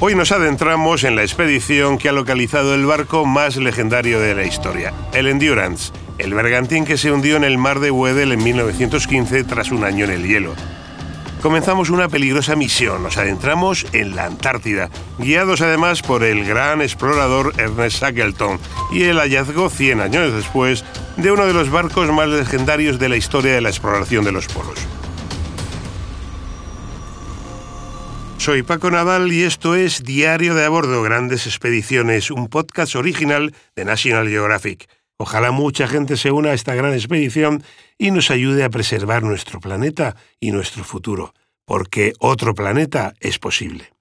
Hoy nos adentramos en la expedición que ha localizado el barco más legendario de la historia, el Endurance, el bergantín que se hundió en el mar de Weddell en 1915 tras un año en el hielo. Comenzamos una peligrosa misión, nos adentramos en la Antártida, guiados además por el gran explorador Ernest Shackleton y el hallazgo 100 años después de uno de los barcos más legendarios de la historia de la exploración de los polos. Soy Paco Nadal y esto es Diario de a bordo Grandes Expediciones, un podcast original de National Geographic. Ojalá mucha gente se una a esta gran expedición y nos ayude a preservar nuestro planeta y nuestro futuro, porque otro planeta es posible.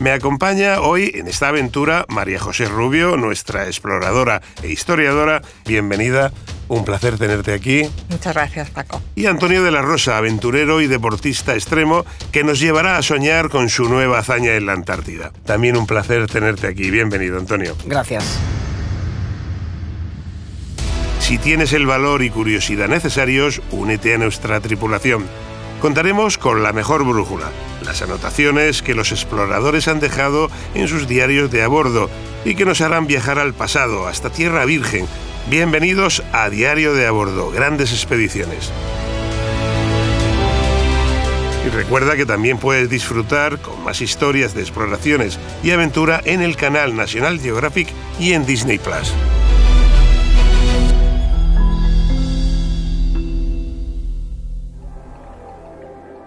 Me acompaña hoy en esta aventura María José Rubio, nuestra exploradora e historiadora. Bienvenida, un placer tenerte aquí. Muchas gracias, Paco. Y Antonio de la Rosa, aventurero y deportista extremo, que nos llevará a soñar con su nueva hazaña en la Antártida. También un placer tenerte aquí. Bienvenido, Antonio. Gracias. Si tienes el valor y curiosidad necesarios, únete a nuestra tripulación. Contaremos con la mejor brújula, las anotaciones que los exploradores han dejado en sus diarios de a bordo y que nos harán viajar al pasado, hasta Tierra Virgen. Bienvenidos a Diario de a bordo, grandes expediciones. Y recuerda que también puedes disfrutar con más historias de exploraciones y aventura en el canal National Geographic y en Disney Plus.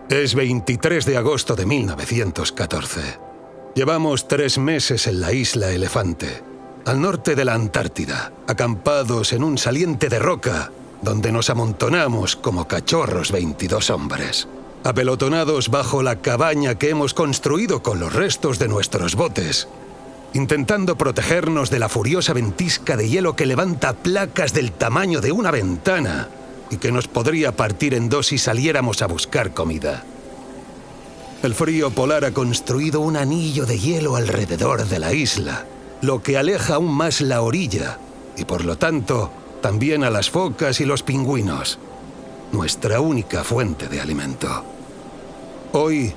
Es 23 de agosto de 1914. Llevamos tres meses en la isla Elefante, al norte de la Antártida, acampados en un saliente de roca, donde nos amontonamos como cachorros 22 hombres, apelotonados bajo la cabaña que hemos construido con los restos de nuestros botes, intentando protegernos de la furiosa ventisca de hielo que levanta placas del tamaño de una ventana y que nos podría partir en dos si saliéramos a buscar comida. El frío polar ha construido un anillo de hielo alrededor de la isla, lo que aleja aún más la orilla y por lo tanto también a las focas y los pingüinos, nuestra única fuente de alimento. Hoy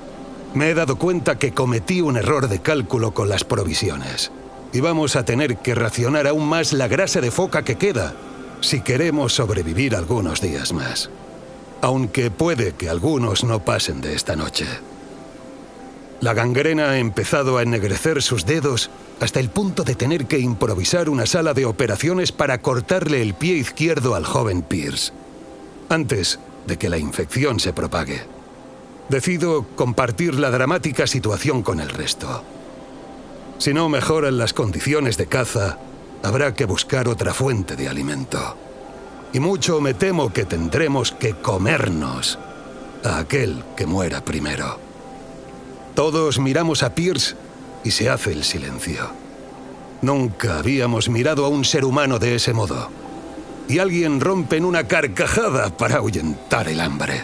me he dado cuenta que cometí un error de cálculo con las provisiones y vamos a tener que racionar aún más la grasa de foca que queda si queremos sobrevivir algunos días más. Aunque puede que algunos no pasen de esta noche. La gangrena ha empezado a ennegrecer sus dedos hasta el punto de tener que improvisar una sala de operaciones para cortarle el pie izquierdo al joven Pierce, antes de que la infección se propague. Decido compartir la dramática situación con el resto. Si no mejoran las condiciones de caza, habrá que buscar otra fuente de alimento. Y mucho me temo que tendremos que comernos a aquel que muera primero. Todos miramos a Pierce y se hace el silencio. Nunca habíamos mirado a un ser humano de ese modo. Y alguien rompe en una carcajada para ahuyentar el hambre.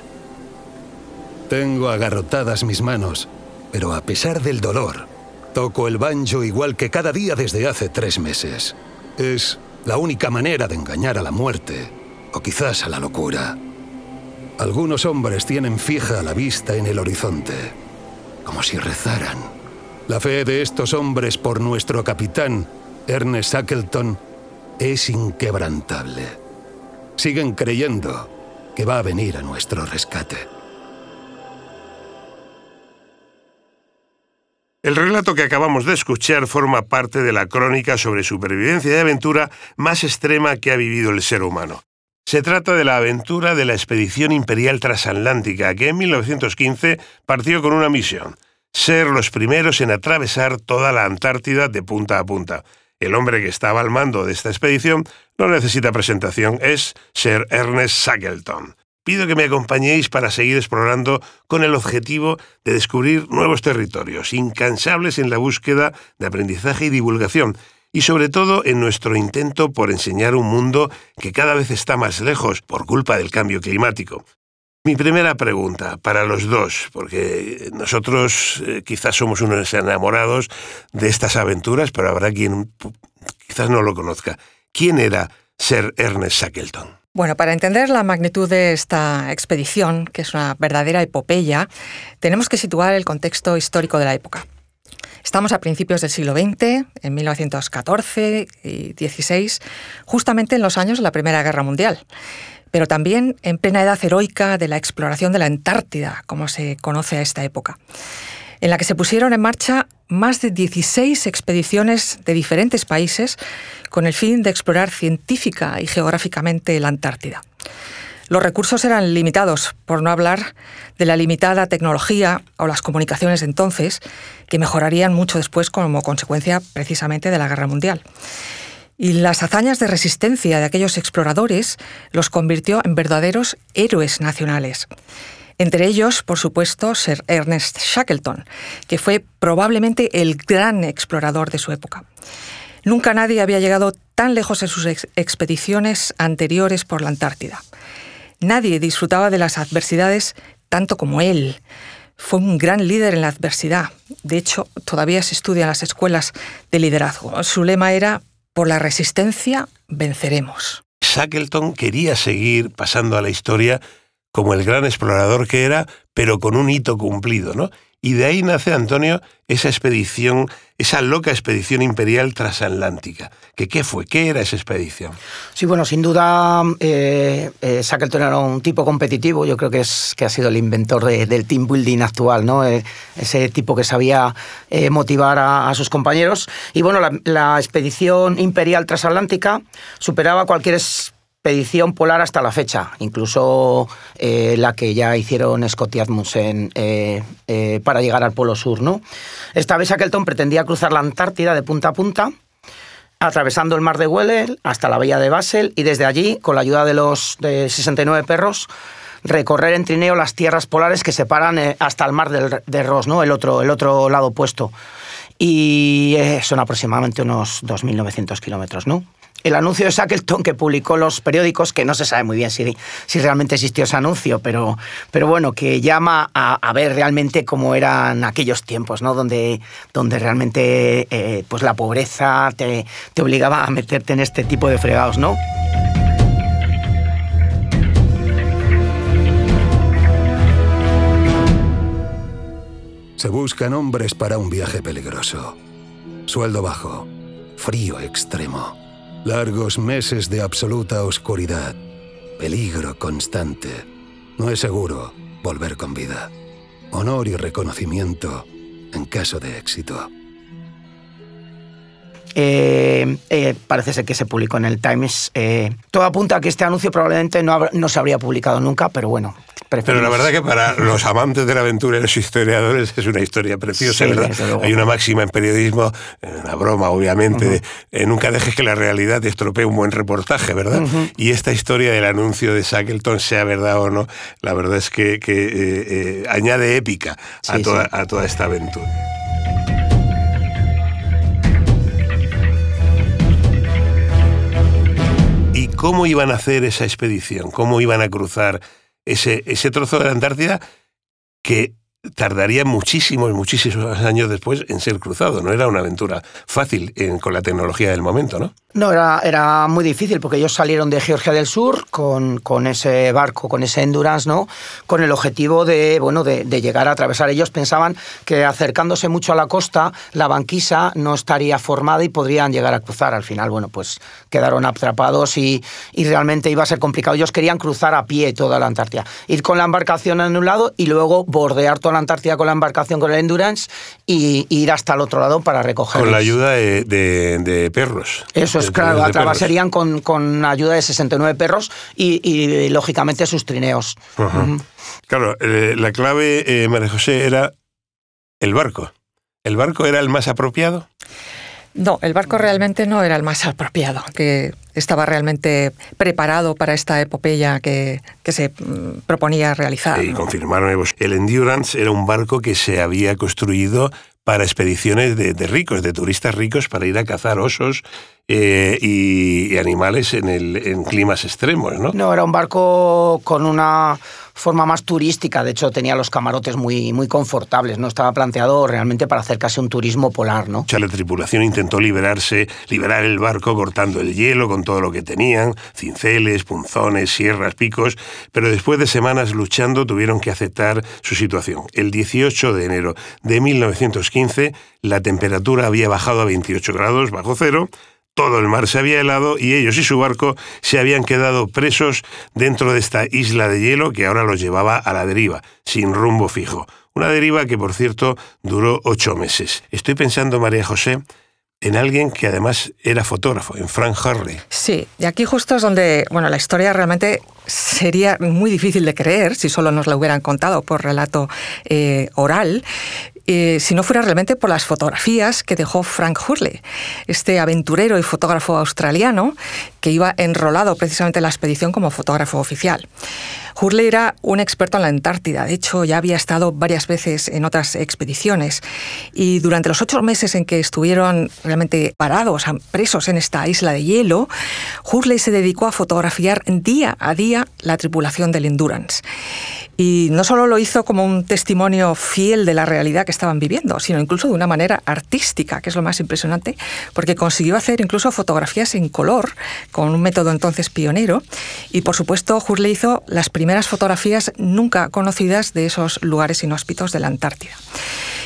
Tengo agarrotadas mis manos, pero a pesar del dolor, toco el banjo igual que cada día desde hace tres meses. Es la única manera de engañar a la muerte, o quizás a la locura. Algunos hombres tienen fija la vista en el horizonte, como si rezaran. La fe de estos hombres por nuestro capitán, Ernest Shackleton, es inquebrantable. Siguen creyendo que va a venir a nuestro rescate. El relato que acabamos de escuchar forma parte de la crónica sobre supervivencia y aventura más extrema que ha vivido el ser humano. Se trata de la aventura de la expedición imperial transatlántica, que en 1915 partió con una misión, ser los primeros en atravesar toda la Antártida de punta a punta. El hombre que estaba al mando de esta expedición no necesita presentación, es Sir Ernest Shackleton pido que me acompañéis para seguir explorando con el objetivo de descubrir nuevos territorios, incansables en la búsqueda de aprendizaje y divulgación, y sobre todo en nuestro intento por enseñar un mundo que cada vez está más lejos por culpa del cambio climático. Mi primera pregunta para los dos, porque nosotros eh, quizás somos unos enamorados de estas aventuras, pero habrá quien quizás no lo conozca. ¿Quién era Sir Ernest Shackleton? Bueno, para entender la magnitud de esta expedición, que es una verdadera epopeya, tenemos que situar el contexto histórico de la época. Estamos a principios del siglo XX, en 1914 y 16, justamente en los años de la Primera Guerra Mundial, pero también en plena edad heroica de la exploración de la Antártida, como se conoce a esta época, en la que se pusieron en marcha más de 16 expediciones de diferentes países con el fin de explorar científica y geográficamente la Antártida. Los recursos eran limitados, por no hablar de la limitada tecnología o las comunicaciones de entonces, que mejorarían mucho después como consecuencia precisamente de la Guerra Mundial. Y las hazañas de resistencia de aquellos exploradores los convirtió en verdaderos héroes nacionales. Entre ellos, por supuesto, Sir Ernest Shackleton, que fue probablemente el gran explorador de su época. Nunca nadie había llegado tan lejos en sus expediciones anteriores por la Antártida. Nadie disfrutaba de las adversidades tanto como él. Fue un gran líder en la adversidad. De hecho, todavía se estudia en las escuelas de liderazgo. Su lema era, por la resistencia venceremos. Shackleton quería seguir pasando a la historia como el gran explorador que era, pero con un hito cumplido, ¿no? Y de ahí nace, Antonio, esa expedición, esa loca expedición imperial transatlántica. ¿Que ¿Qué fue? ¿Qué era esa expedición? Sí, bueno, sin duda, eh, eh, Shackleton era un tipo competitivo. Yo creo que, es, que ha sido el inventor del team building actual, ¿no? Eh, ese tipo que sabía eh, motivar a, sus compañeros. Y bueno, la, la expedición imperial transatlántica superaba cualquier expedición polar hasta la fecha, incluso eh, la que ya hicieron Scott y Admundsen eh, eh, para llegar al Polo Sur. ¿no? Esta vez Shackleton pretendía cruzar la Antártida de punta a punta, atravesando el mar de Weller hasta la bahía de Basel y desde allí, con la ayuda de los de 69 perros, recorrer en trineo las tierras polares que separan hasta el mar de Ross, ¿no? el, otro, el otro lado opuesto. Y son aproximadamente unos 2.900 kilómetros, ¿no? El anuncio de Shackleton que publicó los periódicos, que no se sabe muy bien si, si realmente existió ese anuncio, pero, pero bueno, que llama a, ver realmente cómo eran aquellos tiempos, ¿no? Donde, donde realmente eh, pues la pobreza te, te obligaba a meterte en este tipo de fregados, ¿no? Se buscan hombres para un viaje peligroso. Sueldo bajo, frío extremo Largos meses de absoluta oscuridad, peligro constante. No es seguro volver con vida. Honor y reconocimiento en caso de éxito. Eh, eh, parece ser que se publicó en el Times. Eh, todo apunta a que este anuncio probablemente no, no se habría publicado nunca, pero bueno, pero la verdad que para los amantes de la aventura y los historiadores es una historia preciosa, ¿verdad? Hay una máxima en periodismo, una broma obviamente, de, nunca dejes que la realidad te estropee un buen reportaje, ¿verdad? Y esta historia del anuncio de Shackleton, sea verdad o no, la verdad es que, que eh, eh, añade épica a, toda, a toda esta aventura. ¿Y cómo iban a hacer esa expedición? ¿Cómo iban a cruzar ese, ese trozo de la Antártida que tardaría muchísimos, muchísimos años después en ser cruzado. No era una aventura fácil con la tecnología del momento, ¿no? No, era, era muy difícil porque ellos salieron de Georgia del Sur con, con ese barco, con ese Endurance, ¿no? Con el objetivo de, bueno, de, llegar a atravesar. Ellos pensaban que acercándose mucho a la costa, la banquisa no estaría formada y podrían llegar a cruzar. Al final, bueno, pues quedaron atrapados y, y realmente iba a ser complicado. Ellos querían cruzar a pie toda la Antártida. Ir con la embarcación en un lado y luego bordear toda la Antártida con la embarcación con el Endurance y, ir hasta el otro lado para recoger. Con la ayuda de, perros. Eso es, claro, atravesarían con, con ayuda de 69 perros y, lógicamente sus trineos. Claro, eh, la clave, eh, María José, era el barco. ¿El barco era el más apropiado? No, el barco realmente no era el más apropiado, que estaba realmente preparado para esta epopeya que, se mm, proponía realizar. Y confirmarme, pues, el Endurance era un barco que se había construido para expediciones de, ricos, de turistas ricos, para ir a cazar osos eh, y, animales en, el, en climas extremos, ¿no? No, era un barco con una forma más turística. De hecho, tenía los camarotes muy, muy confortables. No estaba planteado realmente para hacer casi un turismo polar, ¿no? O sea, la tripulación intentó liberarse, liberar el barco cortando el hielo con todo lo que tenían, cinceles, punzones, sierras, picos, pero después de semanas luchando tuvieron que aceptar su situación. El 18 de enero de 1915 la temperatura había bajado a 28 grados bajo cero, todo el mar se había helado y ellos y su barco se habían quedado presos dentro de esta isla de hielo que ahora los llevaba a la deriva, sin rumbo fijo. Una deriva que, por cierto, duró ocho meses. Estoy pensando, María José, en alguien que además era fotógrafo, en Frank Harley. Sí, y aquí justo es donde, bueno, la historia realmente sería muy difícil de creer si solo nos la hubieran contado por relato eh, oral. Eh, si no fuera realmente por las fotografías que dejó Frank Hurley, este aventurero y fotógrafo australiano que iba enrolado precisamente en la expedición como fotógrafo oficial. Hurley era un experto en la Antártida, de hecho ya había estado varias veces en otras expediciones y durante los ocho meses en que estuvieron realmente parados, presos en esta isla de hielo, Hurley se dedicó a fotografiar día a día la tripulación del Endurance. Y no solo lo hizo como un testimonio fiel de la realidad que estaban viviendo, sino incluso de una manera artística, que es lo más impresionante, porque consiguió hacer incluso fotografías en color, con un método entonces pionero. Y por supuesto, Hurley hizo las primeras fotografías nunca conocidas de esos lugares inhóspitos de la Antártida.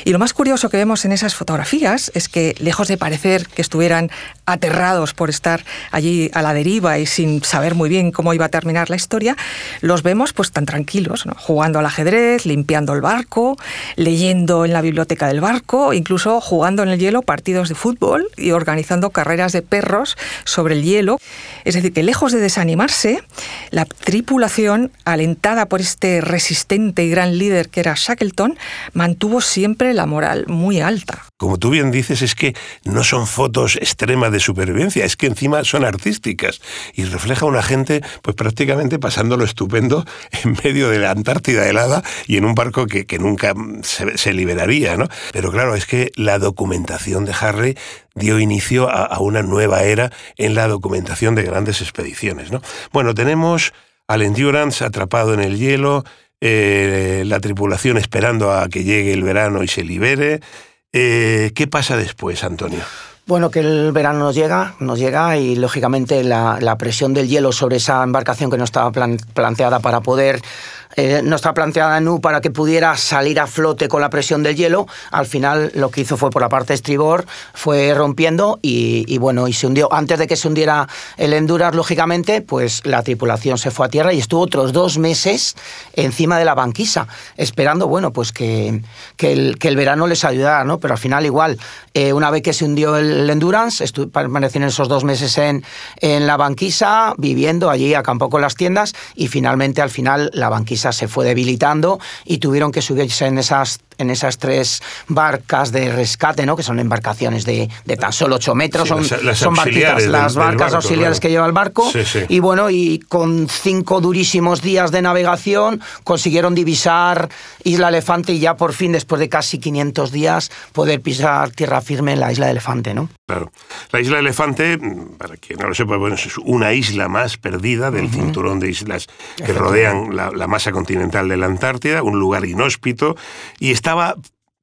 Y lo más curioso que vemos en esas fotografías es que, lejos de parecer que estuvieran aterrados por estar allí a la deriva y sin saber muy bien cómo iba a terminar la historia, los vemos pues tan tranquilos, jugando al ajedrez, limpiando el barco, leyendo en la biblioteca del barco, incluso jugando en el hielo partidos de fútbol y organizando carreras de perros sobre el hielo. Es decir, que lejos de desanimarse, la tripulación, alentada por este resistente y gran líder que era Shackleton, mantuvo siempre la moral muy alta. Como tú bien dices, es que no son fotos extremas de supervivencia, es que encima son artísticas y refleja a una gente pues prácticamente pasándolo estupendo en medio de la Antártida helada y en un barco que, nunca se, liberaría, ¿no? Pero claro, es que la documentación de Harry dio inicio a, una nueva era en la documentación de grandes expediciones, ¿no? Bueno, tenemos al Endurance atrapado en el hielo, eh, la tripulación esperando a que llegue el verano y se libere. Eh, ¿Qué pasa después, Antonio? Bueno, que el verano nos llega, nos llega y lógicamente la, presión del hielo sobre esa embarcación que no estaba planteada para poder eh, no está planteada en U para que pudiera salir a flote con la presión del hielo. Al final lo que hizo fue por la parte estribor, fue rompiendo y, bueno, y se hundió. Antes de que se hundiera el Endurance, lógicamente, pues la tripulación se fue a tierra y estuvo otros dos meses encima de la banquisa, esperando, bueno, pues que, que, el, verano les ayudara, ¿no? Pero al final igual, eh, una vez que se hundió el Endurance, permanecieron esos dos meses en, en la banquisa, viviendo allí, acampó con las tiendas y finalmente al final la banquisa se fue debilitando y tuvieron que subirse en esas en esas tres barcas de rescate, ¿no? que son embarcaciones de, tan solo 8 metros, son, las, son barquitas, las barcas auxiliares que lleva el barco. Y bueno, y con cinco durísimos días de navegación consiguieron divisar Isla Elefante y ya por fin, después de casi 500 días, poder pisar tierra firme en la Isla Elefante. ¿no? Claro. La Isla Elefante, para quien no lo sepa, bueno, es una isla más perdida del cinturón de islas que rodean la, la masa continental de la Antártida, un lugar inhóspito, y está estaba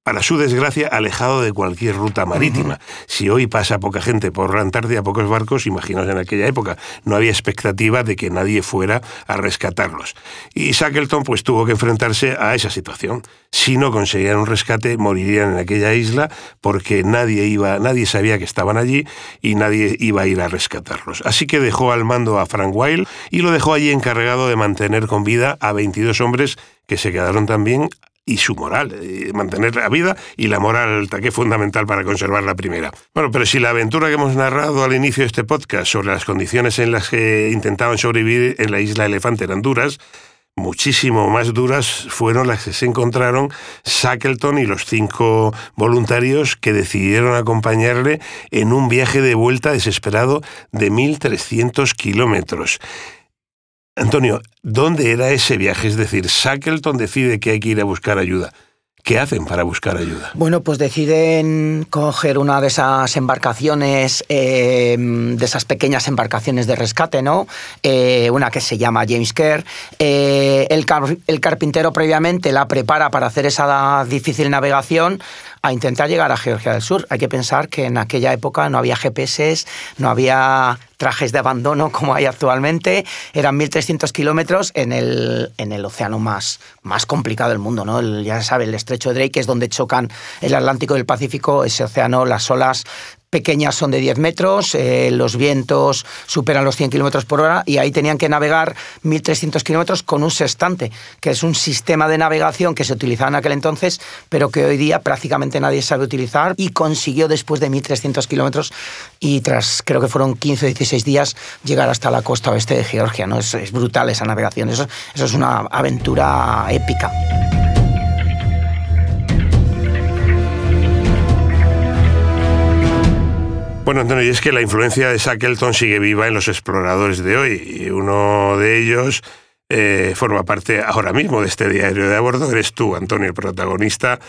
para su desgracia, alejado de cualquier ruta marítima. Si hoy pasa poca gente por la Antártida, pocos barcos, imaginaos en aquella época, no había expectativa de que nadie fuera a rescatarlos. Y Shackleton pues tuvo que enfrentarse a esa situación. Si no conseguían un rescate, morirían en aquella isla porque nadie iba, nadie sabía que estaban allí y nadie iba a ir a rescatarlos. Así que dejó al mando a Frank Wilde y lo dejó allí encargado de mantener con vida a 22 hombres que se quedaron también y su moral, mantener la vida y la moral que es fundamental para conservar la primera. Bueno, pero si la aventura que hemos narrado al inicio de este podcast sobre las condiciones en las que intentaban sobrevivir en la isla Elefante eran duras, muchísimo más duras fueron las que se encontraron Shackleton y los cinco voluntarios que decidieron acompañarle en un viaje de vuelta desesperado de 1.300 kilómetros. Antonio, ¿dónde era ese viaje? Es decir, Shackleton decide que hay que ir a buscar ayuda. ¿Qué hacen para buscar ayuda? Bueno, pues deciden coger una de esas embarcaciones, eh, de esas pequeñas embarcaciones de rescate, ¿no? Eh, una que se llama James Kerr. Eh, el, el carpintero previamente la prepara para hacer esa difícil navegación a intentar llegar a Georgia del Sur. Hay que pensar que en aquella época no había GPS, no había trajes de abandono como hay actualmente. Eran 1.300 kilómetros en el, en el océano más, más complicado del mundo. ¿no? ya se sabe, el estrecho de Drake es donde chocan el Atlántico y el Pacífico, ese océano, las olas pequeñas son de 10 metros, eh, los vientos superan los 100 kilómetros por hora y ahí tenían que navegar 1.300 kilómetros con un sextante, que es un sistema de navegación que se utilizaba en aquel entonces, pero que hoy día prácticamente nadie sabe utilizar y consiguió después de 1.300 kilómetros y tras creo que fueron 15 o 16 días llegar hasta la costa oeste de Georgia. ¿no? Es, brutal esa navegación, eso, eso es una aventura épica. Bueno, Antonio, y es que la influencia de Shackleton sigue viva en los exploradores de hoy. Y uno de ellos eh, forma parte ahora mismo de este diario de a bordo. Eres tú, Antonio, el protagonista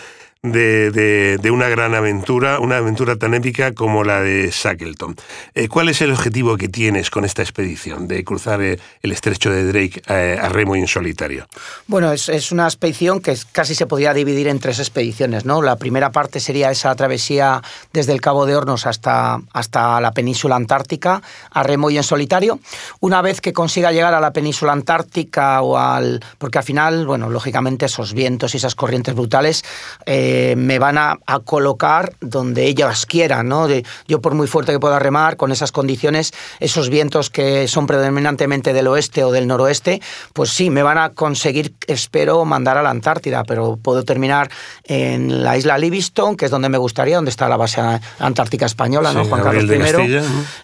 de, de, una gran aventura, una aventura tan épica como la de Shackleton. Eh, ¿Cuál es el objetivo que tienes con esta expedición de cruzar eh, el estrecho de Drake eh, a remo y en solitario? Bueno, es, es, una expedición que casi se podría dividir en tres expediciones. ¿no? La primera parte sería esa travesía desde el Cabo de Hornos hasta, hasta la península antártica a remo y en solitario. Una vez que consiga llegar a la península antártica o al... porque al final, bueno, lógicamente esos vientos y esas corrientes brutales... me van a, colocar donde ellas quieran, ¿no? yo por muy fuerte que pueda remar, con esas condiciones, esos vientos que son predominantemente del oeste o del noroeste, pues sí, me van a conseguir, espero, mandar a la Antártida, pero puedo terminar en la isla Livingston, que es donde me gustaría, donde está la base antártica española, ¿no? Juan Carlos I,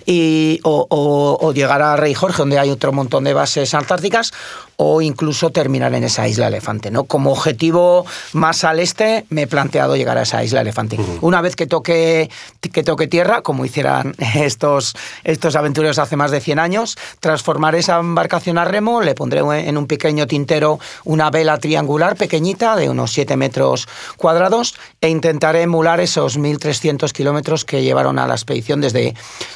y, o, o llegar a Rey Jorge, donde hay otro montón de bases antárticas, o incluso terminar en esa isla elefante. ¿no? Como objetivo más al este me he planteado llegar a esa isla elefante. Una vez que toque, que toque tierra, como hicieran estos, estos aventureros hace más de 100 años, transformar esa embarcación a remo, le pondré en un pequeño tintero una vela triangular pequeñita de unos 7 metros cuadrados e intentaré emular esos 1.300 kilómetros que llevaron a la expedición desde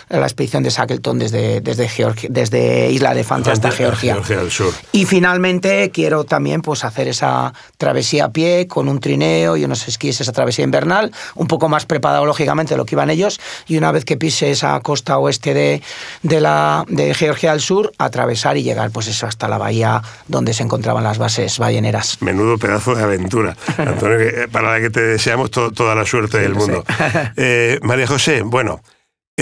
la expedición de Shackleton desde, desde, Georgia, desde Isla Elefante hasta Georgia. Georgia del Sur. Y finalmente quiero también pues, hacer esa travesía a pie con un trineo y unos esquís, esa travesía invernal, un poco más preparado lógicamente de lo que iban ellos, y una vez que pise esa costa oeste de, de, la, de Georgia del Sur, atravesar y llegar pues eso hasta la bahía donde se encontraban las bases balleneras. Menudo pedazo de aventura, Antonio, eh, para la que te deseamos toda la suerte del mundo. Eh, María José, bueno,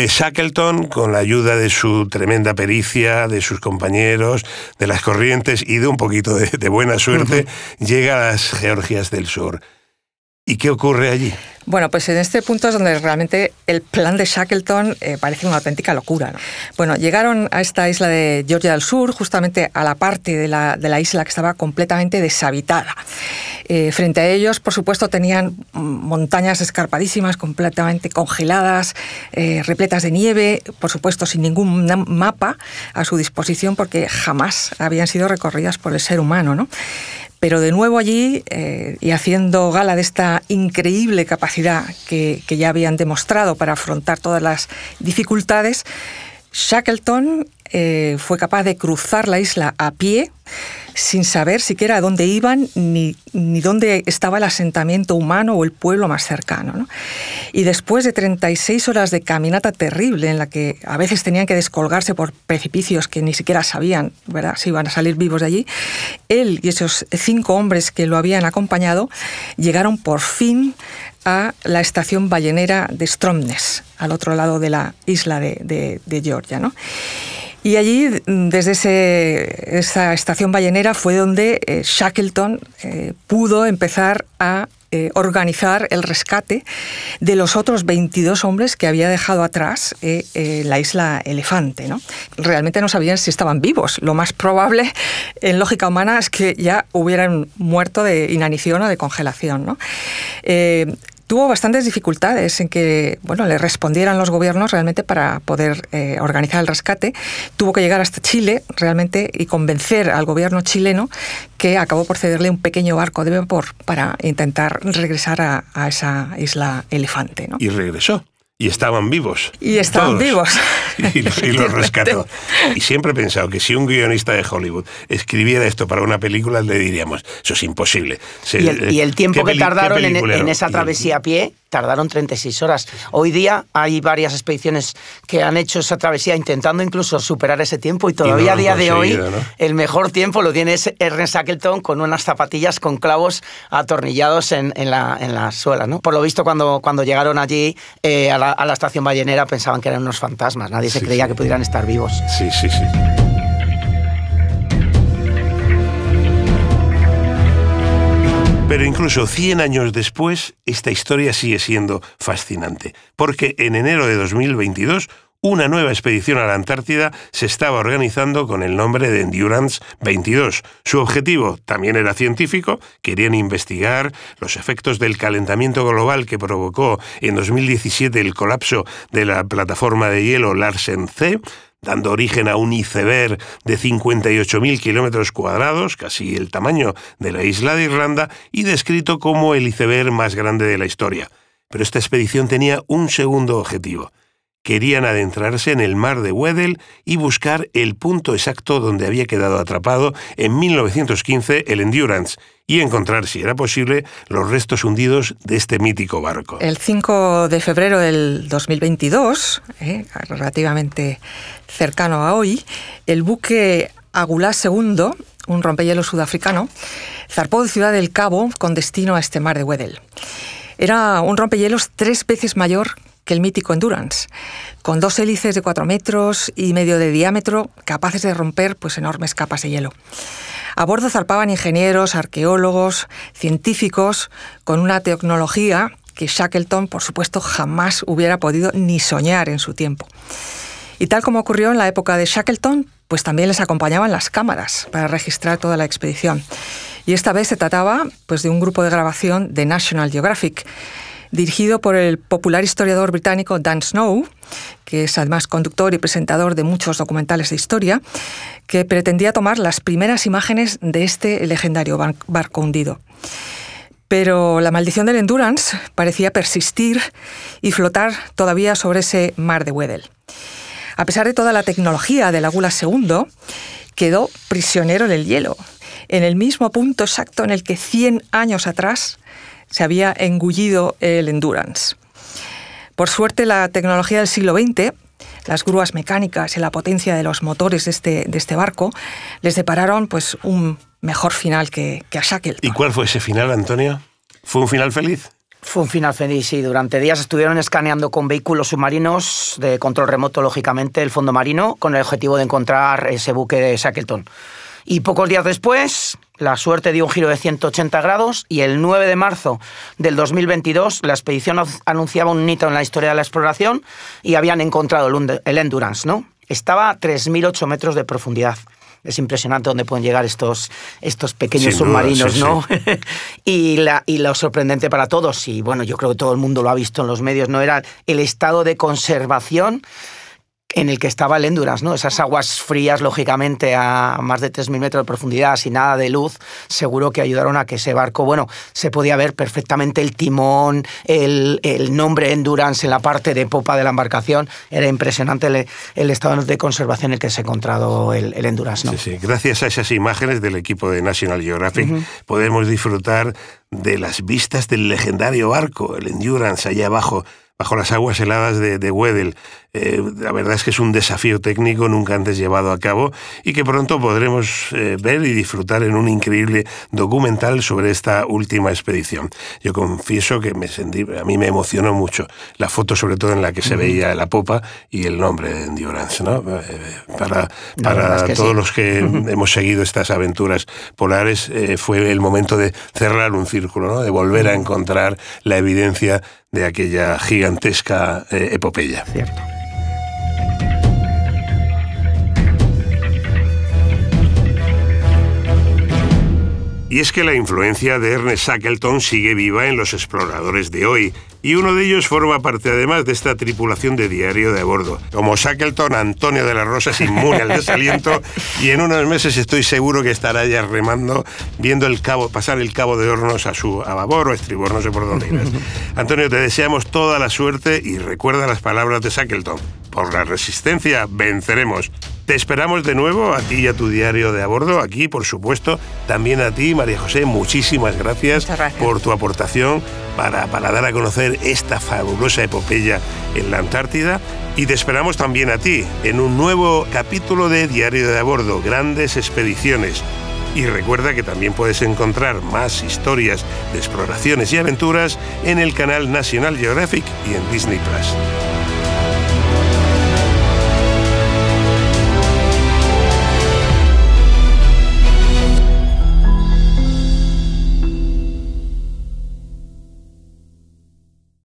Shackleton, con la ayuda de su tremenda pericia, de sus compañeros, de las corrientes y de un poquito de, buena suerte, llega a las Georgias del Sur. ¿Y qué ocurre allí? Bueno, pues en este punto es donde realmente el plan de Shackleton eh, parece una auténtica locura. Bueno, llegaron a esta isla de Georgia del Sur, justamente a la parte de la, isla que estaba completamente deshabitada. Eh, frente a ellos, por supuesto, tenían montañas escarpadísimas, completamente congeladas, eh, repletas de nieve, por supuesto, sin ningún mapa a su disposición, porque jamás habían sido recorridas por el ser humano. ¿no? Pero de nuevo allí, eh, y haciendo gala de esta increíble capacidad que, que ya habían demostrado para afrontar todas las dificultades, Shackleton eh, fue capaz de cruzar la isla a pie sin saber siquiera a dónde iban ni, ni dónde estaba el asentamiento humano o el pueblo más cercano. Y después de 36 horas de caminata terrible en la que a veces tenían que descolgarse por precipicios que ni siquiera sabían ¿verdad? si iban a salir vivos de allí, él y esos cinco hombres que lo habían acompañado llegaron por fin a la estación ballenera de Stromness, al otro lado de la isla de, de Georgia. ¿no? Y allí, desde esa estación ballenera, fue donde eh, Shackleton eh, pudo empezar a eh, organizar el rescate de los otros 22 hombres que había dejado atrás en la isla Elefante. ¿no? Realmente no sabían si estaban vivos. Lo más probable en lógica humana es que ya hubieran muerto de inanición o de congelación. ¿no? Tuvo bastantes dificultades en que bueno, le respondieran los gobiernos realmente para poder eh, organizar el rescate. Tuvo que llegar hasta Chile realmente y convencer al gobierno chileno que acabó por cederle un pequeño barco de vapor para intentar regresar a, a esa isla elefante. ¿no? Y regresó y estaban vivos. Y estaban vivos. Y, los rescató. Y siempre he pensado que si un guionista de Hollywood escribiera esto para una película, le diríamos, eso es imposible. y, el, tiempo que tardaron en, en, esa travesía a pie tardaron 36 horas. Hoy día hay varias expediciones que han hecho esa travesía intentando incluso superar ese tiempo y todavía a día de hoy el mejor tiempo lo tiene Ernest Shackleton con unas zapatillas con clavos atornillados en, la, en la suela. ¿no? Por lo visto cuando, cuando llegaron allí eh, a, la, estación ballenera pensaban que eran unos fantasmas, nadie se creía que pudieran estar vivos. Sí, sí, sí. Pero incluso 100 años después, esta historia sigue siendo fascinante, porque en enero de 2022 una nueva expedición a la Antártida se estaba organizando con el nombre de Endurance 22. Su objetivo también era científico, querían investigar los efectos del calentamiento global que provocó en 2017 el colapso de la plataforma de hielo Larsen C, dando origen a un iceberg de 58.000 kilómetros cuadrados, casi el tamaño de la isla de Irlanda, y descrito como el iceberg más grande de la historia. Pero esta expedición tenía un segundo objetivo. Querían adentrarse en el mar de Weddell y buscar el punto exacto donde había quedado atrapado en 1915 el Endurance, y encontrar, si era posible, los restos hundidos de este mítico barco. El 5 de febrero del 2022, eh, relativamente cercano a hoy, el buque Agulás II, un rompehielos sudafricano, zarpó de Ciudad del Cabo con destino a este mar de Weddell. Era un rompehielos tres veces mayor que el mítico Endurance, con dos hélices de cuatro metros y medio de diámetro capaces de romper pues, enormes capas de hielo. A bordo zarpaban ingenieros, arqueólogos, científicos, con una tecnología que Shackleton, por supuesto, jamás hubiera podido ni soñar en su tiempo. Y tal como ocurrió en la época de Shackleton, pues también les acompañaban las cámaras para registrar toda la expedición. Y esta vez se trataba pues, de un grupo de grabación de National Geographic, dirigido por el popular historiador británico Dan Snow, que es además conductor y presentador de muchos documentales de historia, que pretendía tomar las primeras imágenes de este legendario barco hundido. Pero la maldición del Endurance parecía persistir y flotar todavía sobre ese mar de Weddell. A pesar de toda la tecnología del Agula II, quedó prisionero en el hielo, en el mismo punto exacto en el que 100 años atrás se había engullido el Endurance. Por suerte, la tecnología del siglo XX, las grúas mecánicas y la potencia de los motores de este, de este barco, les depararon pues, un mejor final que, que a Shackleton. ¿Y cuál fue ese final, Antonio? ¿Fue un final feliz? Fue un final feliz, sí. Durante días estuvieron escaneando con vehículos submarinos de control remoto, lógicamente, el fondo marino, con el objetivo de encontrar ese buque de Shackleton. Y pocos días después, la suerte dio un giro de 180 grados y el 9 de marzo del 2022 la expedición anunciaba un hito en la historia de la exploración y habían encontrado el Endurance, ¿no? Estaba a 3.008 metros de profundidad. Es impresionante dónde pueden llegar estos, estos pequeños submarinos, ¿no? y, la, y lo sorprendente para todos, y bueno, yo creo que todo el mundo lo ha visto en los medios, ¿no? Era el estado de conservación en el que estaba el Endurance, ¿no? Esas aguas frías, lógicamente, a más de 3.000 metros de profundidad, sin nada de luz, seguro que ayudaron a que ese barco, bueno, se podía ver perfectamente el timón, el, nombre Endurance en la parte de popa de la embarcación. Era impresionante el, estado de conservación en el que se ha encontrado el, Endurance, ¿no? Sí, sí. Gracias a esas imágenes del equipo de National Geographic podemos disfrutar de las vistas del legendario barco, el Endurance, allá abajo bajo las aguas heladas de, de Weddell. Eh, la verdad es que es un desafío técnico nunca antes llevado a cabo y que pronto podremos eh, ver y disfrutar en un increíble documental sobre esta última expedición. Yo confieso que me sentí, a mí me emocionó mucho la foto, sobre todo en la que se veía la popa y el nombre de Endurance. ¿no? Eh, para para todos los que hemos seguido estas aventuras polares, fue el momento de cerrar un círculo, ¿no? de volver a encontrar la evidencia de aquella gigantesca epopeya. Cierto. Y es que la influencia de Ernest Shackleton sigue viva en los exploradores de hoy, y uno de ellos forma parte además de esta tripulación de diario de a bordo. Como Shackleton, Antonio de la Rosa es inmune al desaliento y en unos meses estoy seguro que estará ya remando, viendo el cabo, pasar el cabo de hornos a su a babor o estribor, no sé por dónde irás. Antonio, te deseamos toda la suerte y recuerda las palabras de Shackleton. Por la resistencia venceremos. Te esperamos de nuevo a ti y a tu diario de a bordo, aquí por supuesto, también a ti, María José, muchísimas gracias, por tu aportación para, para dar a conocer esta fabulosa epopeya en la Antártida y te esperamos también a ti en un nuevo capítulo de Diario de a bordo, Grandes Expediciones. Y recuerda que también puedes encontrar más historias de exploraciones y aventuras en el canal National Geographic y en Disney Plus.